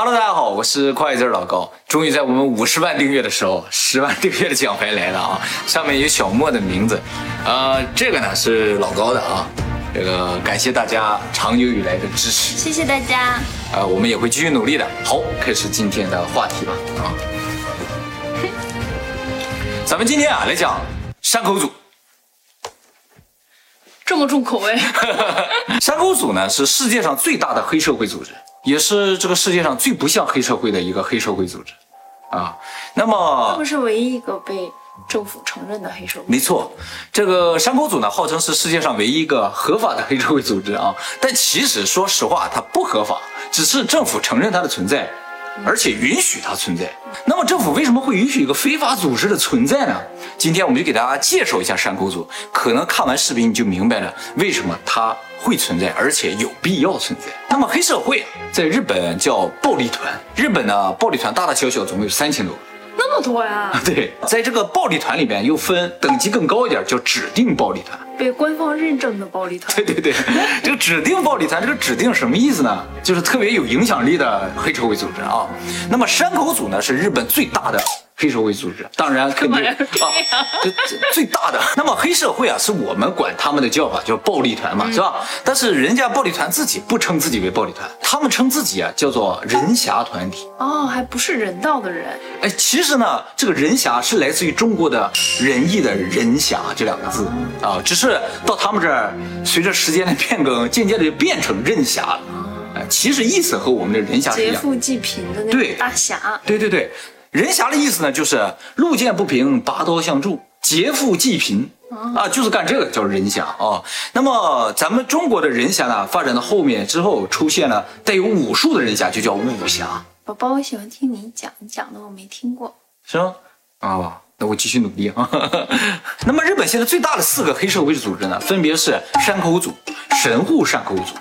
Hello，大家好，我是快字老高。终于在我们五十万订阅的时候，十万订阅的奖牌来了啊！上面有小莫的名字，呃，这个呢是老高的啊。这个感谢大家长久以来的支持，谢谢大家。呃，我们也会继续努力的。好，开始今天的话题吧啊。咱们今天啊来讲山口组。这么重口味。山口组呢是世界上最大的黑社会组织。也是这个世界上最不像黑社会的一个黑社会组织，啊，那么他们是唯一一个被政府承认的黑社会。没错，这个山口组呢，号称是世界上唯一一个合法的黑社会组织啊，但其实说实话，它不合法，只是政府承认它的存在。而且允许它存在，那么政府为什么会允许一个非法组织的存在呢？今天我们就给大家介绍一下山口组，可能看完视频你就明白了为什么它会存在，而且有必要存在。那么黑社会在日本叫暴力团，日本呢暴力团大大小小总共有三千多个。那么多呀？对，在这个暴力团里边又分等级更高一点，叫指定暴力团，被官方认证的暴力团。对对对，这个指定暴力团，这个指定什么意思呢？就是特别有影响力的黑社会组织啊。那么山口组呢，是日本最大的。黑社会组织，当然肯定啊，这最大的。那么黑社会啊，是我们管他们的叫法叫暴力团嘛，是吧？但是人家暴力团自己不称自己为暴力团，他们称自己啊叫做人侠团体。哦，还不是人道的人。哎，其实呢，这个人侠是来自于中国的仁义的仁侠这两个字啊，只是到他们这儿，随着时间的变更，渐渐的就变成任侠了。哎，其实意思和我们的人侠一样，劫富济贫的那种大侠。对对对。人侠的意思呢，就是路见不平拔刀相助，劫富济贫啊，就是干这个叫人侠啊。那么咱们中国的人侠呢，发展到后面之后，出现了带有武术的人侠，就叫武侠。宝宝，我喜欢听你讲，你讲的我没听过，是吗？啊，那我继续努力啊。那么日本现在最大的四个黑社会组织呢，分别是山口组、神户山口组、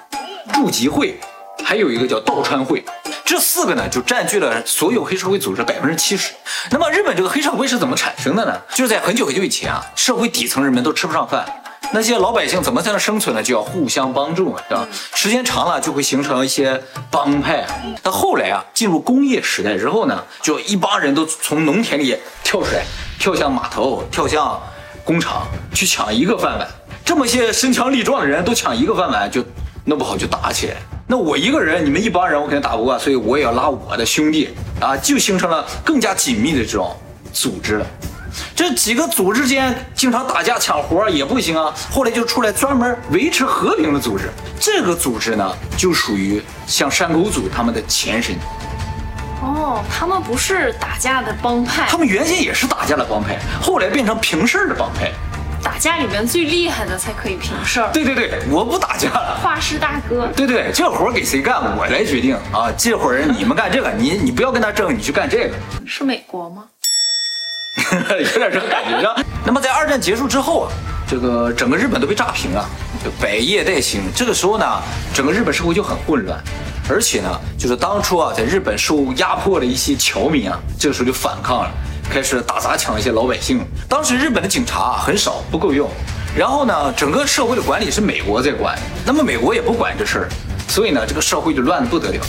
筑吉会，还有一个叫道川会。这四个呢，就占据了所有黑社会组织百分之七十。那么日本这个黑社会是怎么产生的呢？就是在很久很久以前啊，社会底层人们都吃不上饭，那些老百姓怎么才能生存呢？就要互相帮助嘛，对吧？时间长了就会形成一些帮派。到后来啊，进入工业时代之后呢，就一帮人都从农田里跳出来，跳向码头，跳向工厂去抢一个饭碗。这么些身强力壮的人都抢一个饭碗，就弄不好就打起来。那我一个人，你们一帮人，我肯定打不过，所以我也要拉我的兄弟啊，就形成了更加紧密的这种组织了。这几个组织间经常打架抢活也不行啊，后来就出来专门维持和平的组织。这个组织呢，就属于像山口组他们的前身。哦，他们不是打架的帮派，他们原先也是打架的帮派，后来变成平事儿的帮派。打架里面最厉害的才可以平事儿。对对对，我不打架了。画师大哥。对对，这活给谁干，我来决定啊。这会儿你们干这个，你你不要跟他争，你去干这个。是美国吗？有点这个感觉。是 那么在二战结束之后啊，这个整个日本都被炸平了，百业待兴。这个时候呢，整个日本社会就很混乱，而且呢，就是当初啊，在日本受压迫的一些侨民啊，这个时候就反抗了。开始打砸抢一些老百姓。当时日本的警察很少，不够用。然后呢，整个社会的管理是美国在管，那么美国也不管这事儿，所以呢，这个社会就乱的不得了。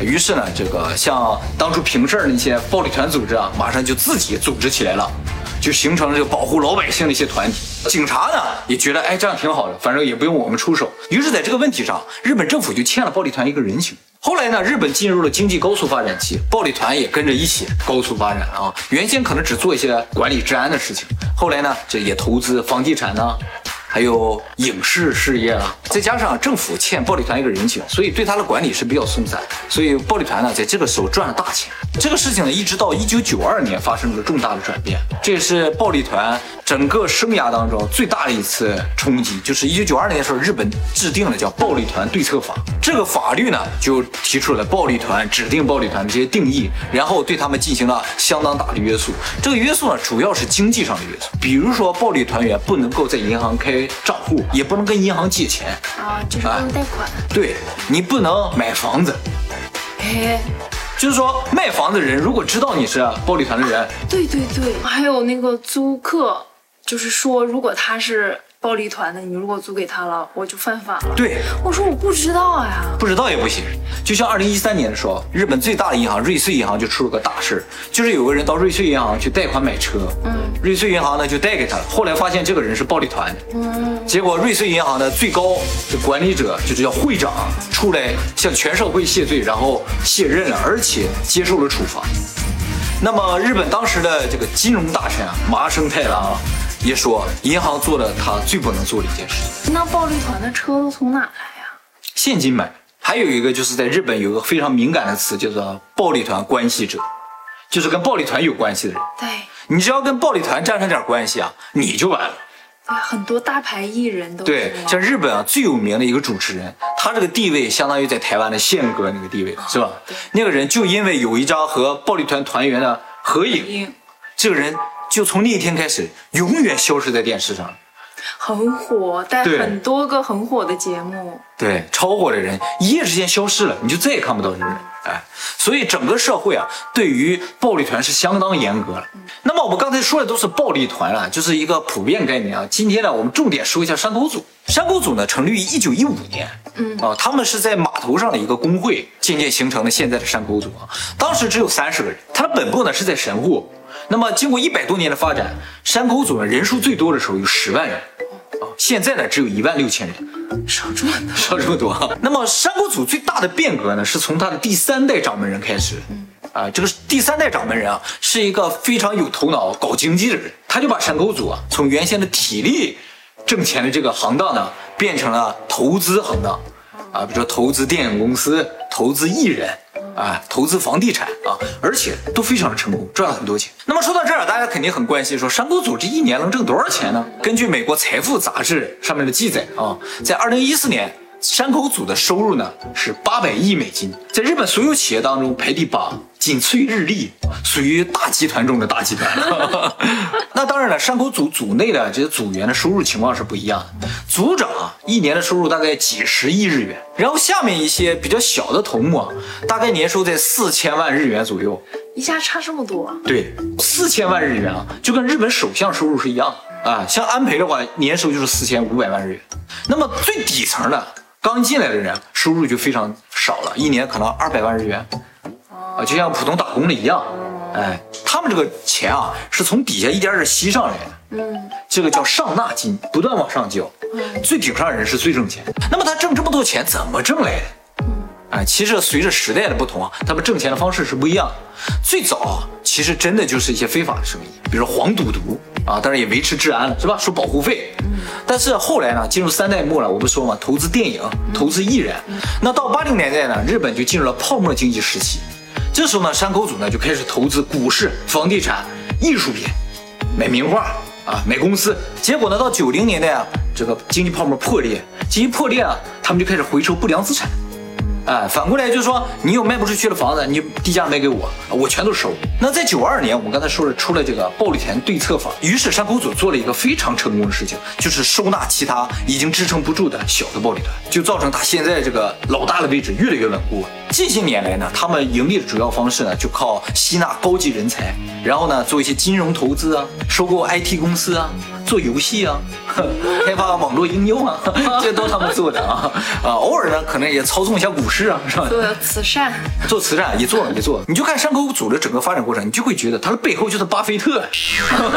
于是呢，这个像当初平事儿那些暴力团组织啊，马上就自己组织起来了，就形成了这个保护老百姓的一些团体。警察呢也觉得，哎，这样挺好的，反正也不用我们出手。于是，在这个问题上，日本政府就欠了暴力团一个人情。后来呢，日本进入了经济高速发展期，暴力团也跟着一起高速发展啊。原先可能只做一些管理治安的事情，后来呢，这也投资房地产呢。还有影视事业了，再加上政府欠暴力团一个人情，所以对他的管理是比较松散。所以暴力团呢，在这个时候赚了大钱。这个事情呢，一直到一九九二年发生了重大的转变，这也是暴力团整个生涯当中最大的一次冲击。就是一九九二年的时候，日本制定了叫《暴力团对策法》，这个法律呢，就提出了暴力团、指定暴力团的这些定义，然后对他们进行了相当大的约束。这个约束呢，主要是经济上的约束，比如说暴力团员不能够在银行开。账户也不能跟银行借钱。啊，就是不能贷款。对你不能买房子，哎，就是说卖房子的人如果知道你是暴力团的人，对对对，还有那个租客，就是说如果他是暴力团的，你如果租给他了，我就犯法了。对，我说我不知道呀。不知道也不行。就像二零一三年的时候，日本最大的银行瑞穗银行就出了个大事儿，就是有个人到瑞穗银行去贷款买车，嗯，瑞穗银行呢就贷给他了，后来发现这个人是暴力团的，嗯，结果瑞穗银行的最高的管理者就是叫会长出来向全社会谢罪，然后卸任了，而且接受了处罚。那么日本当时的这个金融大臣啊，麻生太郎啊，也说银行做了他最不能做的一件事情。那暴力团的车都从哪来呀？现金买。还有一个就是在日本有个非常敏感的词，叫做暴力团关系者，就是跟暴力团有关系的人。对，你只要跟暴力团沾上点关系啊，你就完了。对，很多大牌艺人都对，像日本啊最有名的一个主持人，他这个地位相当于在台湾的宪哥那个地位，是吧？那个人就因为有一张和暴力团团员的合影，影这个人就从那一天开始永远消失在电视上了。很火，带很多个很火的节目。对，超火的人一夜之间消失了，你就再也看不到这个人。哎，所以整个社会啊，对于暴力团是相当严格了。那么我们刚才说的都是暴力团啊，就是一个普遍概念啊。今天呢，我们重点说一下山口组。山口组呢，成立于一九一五年，嗯啊，他们是在码头上的一个工会渐渐形成了现在的山口组啊。当时只有三十个人，它的本部呢是在神户。那么经过一百多年的发展，山口组呢人数最多的时候有十万人。啊，现在呢只有一万六千人，少这么多，少这么多啊。那么山口组最大的变革呢，是从他的第三代掌门人开始。啊，这个第三代掌门人啊，是一个非常有头脑、搞经济的人，他就把山口组啊，从原先的体力挣钱的这个行当呢，变成了投资行当。啊，比如说投资电影公司、投资艺人，啊，投资房地产啊，而且都非常的成功，赚了很多钱。那么说到这儿，大家肯定很关心，说山沟组这一年能挣多少钱呢？根据美国财富杂志上面的记载啊，在二零一四年，山口组的收入呢是八百亿美金，在日本所有企业当中排第八，仅次于日立，属于大集团中的大集团。那当然了，山口组组内的这些组员的收入情况是不一样的。组长啊，一年的收入大概几十亿日元，然后下面一些比较小的头目啊，大概年收在四千万日元左右。一下差这么多。对，四千万日元啊，就跟日本首相收入是一样的啊。像安倍的话，年收就是四千五百万日元。那么最底层的刚进来的人，收入就非常少了，一年可能二百万日元，啊，就像普通打工的一样。哎，他们这个钱啊，是从底下一点点吸上来的。嗯，这个叫上纳金，不断往上交。最顶上人是最挣钱。那么他挣这么多钱怎么挣来的？哎，其实随着时代的不同啊，他们挣钱的方式是不一样的。最早啊，其实真的就是一些非法的生意，比如黄赌毒啊，当然也维持治安了，是吧？收保护费。但是后来呢，进入三代末了，我不说嘛，投资电影，投资艺人。那到八零年代呢，日本就进入了泡沫经济时期。这时候呢，山口组呢就开始投资股市、房地产、艺术品，买名画啊，买公司。结果呢，到九零年代啊，这个经济泡沫破裂，经济破裂啊，他们就开始回收不良资产。哎，反过来就是说，你有卖不出去的房子，你低价卖给我，我全都收。那在九二年，我们刚才说了，出了这个暴力团对策法，于是山口组做了一个非常成功的事情，就是收纳其他已经支撑不住的小的暴力团，就造成他现在这个老大的位置越来越稳固。近些年来呢，他们盈利的主要方式呢，就靠吸纳高级人才，然后呢，做一些金融投资啊，收购 IT 公司啊，做游戏啊，开发网络应用啊，这都他们做的啊啊，偶尔呢，可能也操纵一下股市啊，是吧？做慈善，做慈善也做也做，你就看山口组的整个发展过程，你就会觉得他的背后就是巴菲特。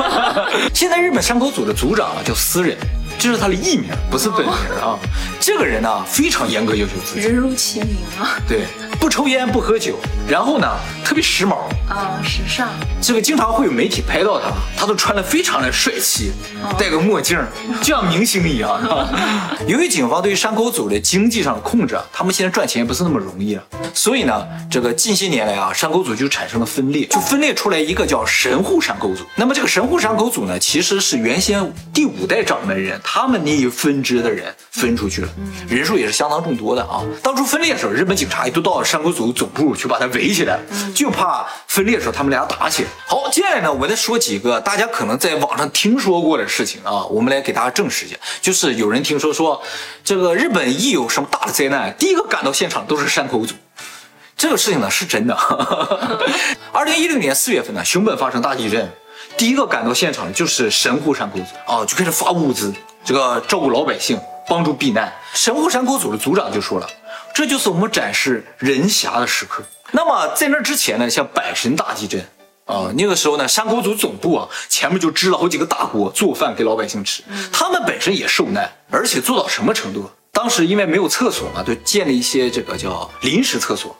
现在日本山口组的组长啊叫私人，这是他的艺名，不是本名啊。这个人呢非常严格要求自己，人如其名啊。对，不抽烟不喝酒，然后呢特别时髦，啊，时尚。这个经常会有媒体拍到他，他都穿的非常的帅气，戴个墨镜，就像明星一样。由于警方对于山口组的经济上的控制啊，他们现在赚钱也不是那么容易了，所以呢，这个近些年来啊，山口组就产生了分裂，就分裂出来一个叫神户山口组。那么这个神户山口组呢，其实是原先第五代掌门人他们那一分支的人分出去了，人数也是相当众多的啊。当初分裂的时候，日本警察也都到了山口组总部去把他围起来，就怕分裂的时候他们俩打起来。好，接下来呢，我再说几个大家可能在网上听说过的事情啊，我们来给大家证实一下。就是有人听说说，这个日本一有什么大的灾难，第一个赶到现场都是山口组。这个事情呢是真的。二零一六年四月份呢，熊本发生大地震，第一个赶到现场的就是神户山口组啊，就开始发物资。这个照顾老百姓，帮助避难。神户山口组的组长就说了，这就是我们展示人侠的时刻。那么在那之前呢，像阪神大地震啊，那个时候呢，山口组总部啊前面就支了好几个大锅做饭给老百姓吃，他们本身也受难，而且做到什么程度？当时因为没有厕所嘛，就建了一些这个叫临时厕所。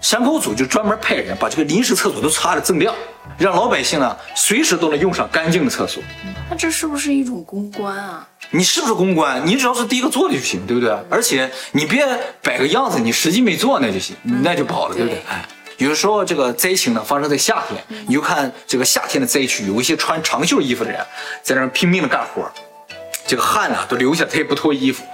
山口组就专门派人把这个临时厕所都擦得锃亮，让老百姓呢随时都能用上干净的厕所。那这是不是一种公关啊？你是不是公关？你只要是第一个做的就行，对不对？而且你别摆个样子，你实际没做那就行，那就不好了，对不对？对哎，有时候这个灾情呢发生在夏天，你就看这个夏天的灾区，有一些穿长袖衣服的人在那儿拼命的干活，这个汗呢都流下来，他也不脱衣服。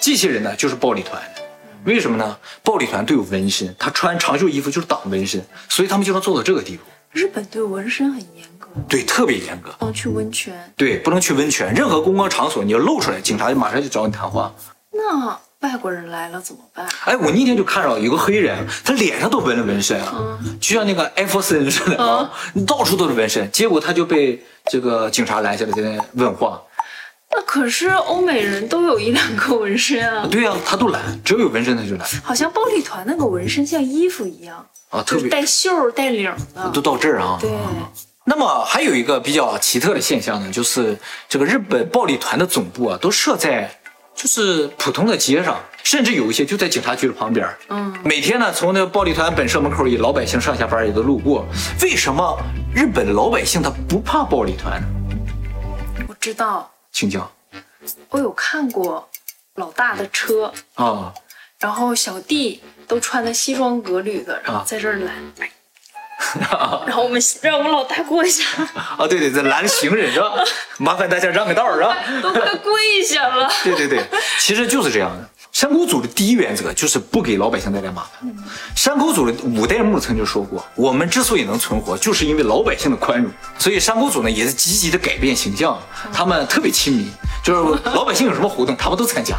这些人呢就是暴力团的，为什么呢？暴力团都有纹身，他穿长袖衣服就是挡纹身，所以他们就能做到这个地步。日本对纹身很严格，对，特别严格。不能去温泉。对，不能去温泉，任何公共场所你要露出来，警察就马上就找你谈话。那外国人来了怎么办？哎，我那天就看到有个黑人，他脸上都纹了纹身啊，就像那个艾弗森似的啊，到处都是纹身。结果他就被这个警察拦下来，在那问话。那可是欧美人都有一两个纹身啊，对呀、他都懒，只要有纹身他就懒好像暴力团那个纹身像衣服一样，啊，特别带袖儿带领的。都到这儿啊。对，那么还有一个比较奇特的现象呢，就是这个日本暴力团的总部啊，都设在就是普通的街上，甚至有一些就在警察局的旁边。嗯，每天呢，从那个暴力团本社门口，也老百姓上下班也都路过。为什么日本老百姓他不怕暴力团呢？我知道，请讲我有看过老大的车，啊，然后小弟都穿的西装革履的，然后在这儿拦，然后我们让我们老大过一下，啊，对对，这拦行人是吧？麻烦大家让个道儿啊。都快跪下了。对对对，其实就是这样的。山口组的第一原则就是不给老百姓带来麻烦。山口组的五代目曾经说过，我们之所以能存活，就是因为老百姓的宽容。所以山口组呢也是积极的改变形象，他们特别亲民，就是老百姓有什么活动，他们都参加，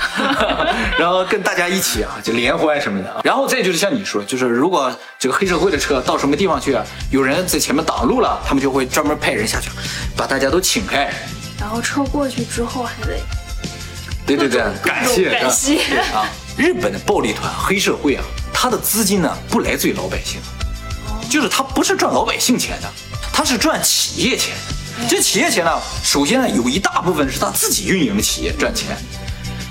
然后跟大家一起啊，就联欢什么的。然后再就是像你说，就是如果这个黑社会的车到什么地方去，有人在前面挡路了，他们就会专门派人下去，把大家都请开。然后车过去之后还得对对对，感谢感谢。啊！日本的暴力团、黑社会啊，他的资金呢不来自于老百姓，就是他不是赚老百姓钱的，他是赚企业钱的。这企业钱呢，首先呢有一大部分是他自己运营的企业赚钱，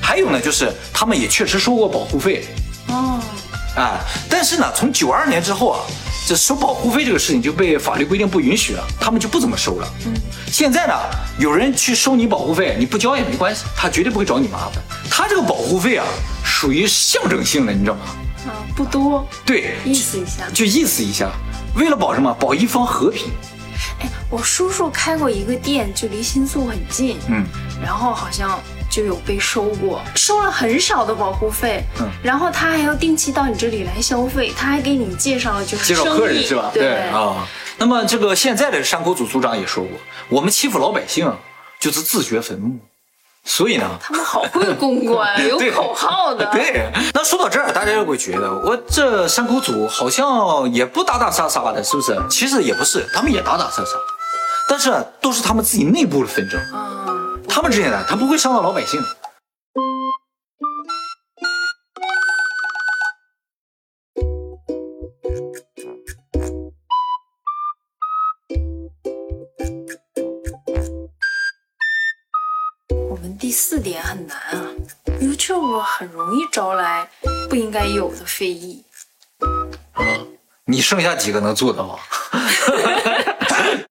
还有呢就是他们也确实收过保护费，哦，哎，但是呢，从九二年之后啊，这收保护费这个事情就被法律规定不允许了，他们就不怎么收了。嗯，现在呢，有人去收你保护费，你不交也没关系，他绝对不会找你麻烦。他这个保护费啊，属于象征性的，你知道吗？啊，不多，对，意思一下。就意思一下，为了保什么？保一方和平。哎，我叔叔开过一个店，就离新宿很近，嗯，然后好像就有被收过，收了很少的保护费，嗯然后他还要定期到你这里来消费，他还给你介绍了就是介绍生意客人是吧？对啊。那么这个现在的山口组组长也说过，我们欺负老百姓就是自掘坟墓，所以呢，他们好会公关，有口号的。对，那说到这儿，大家就会觉得我这山口组好像也不打打杀杀的，是不是？其实也不是，他们也打打杀杀，但是啊都是他们自己内部的纷争，嗯，他们之间的，他不会伤到老百姓。我们第四点很难啊，YouTube 很容易招来不应该有的非议。啊你剩下几个能做到啊？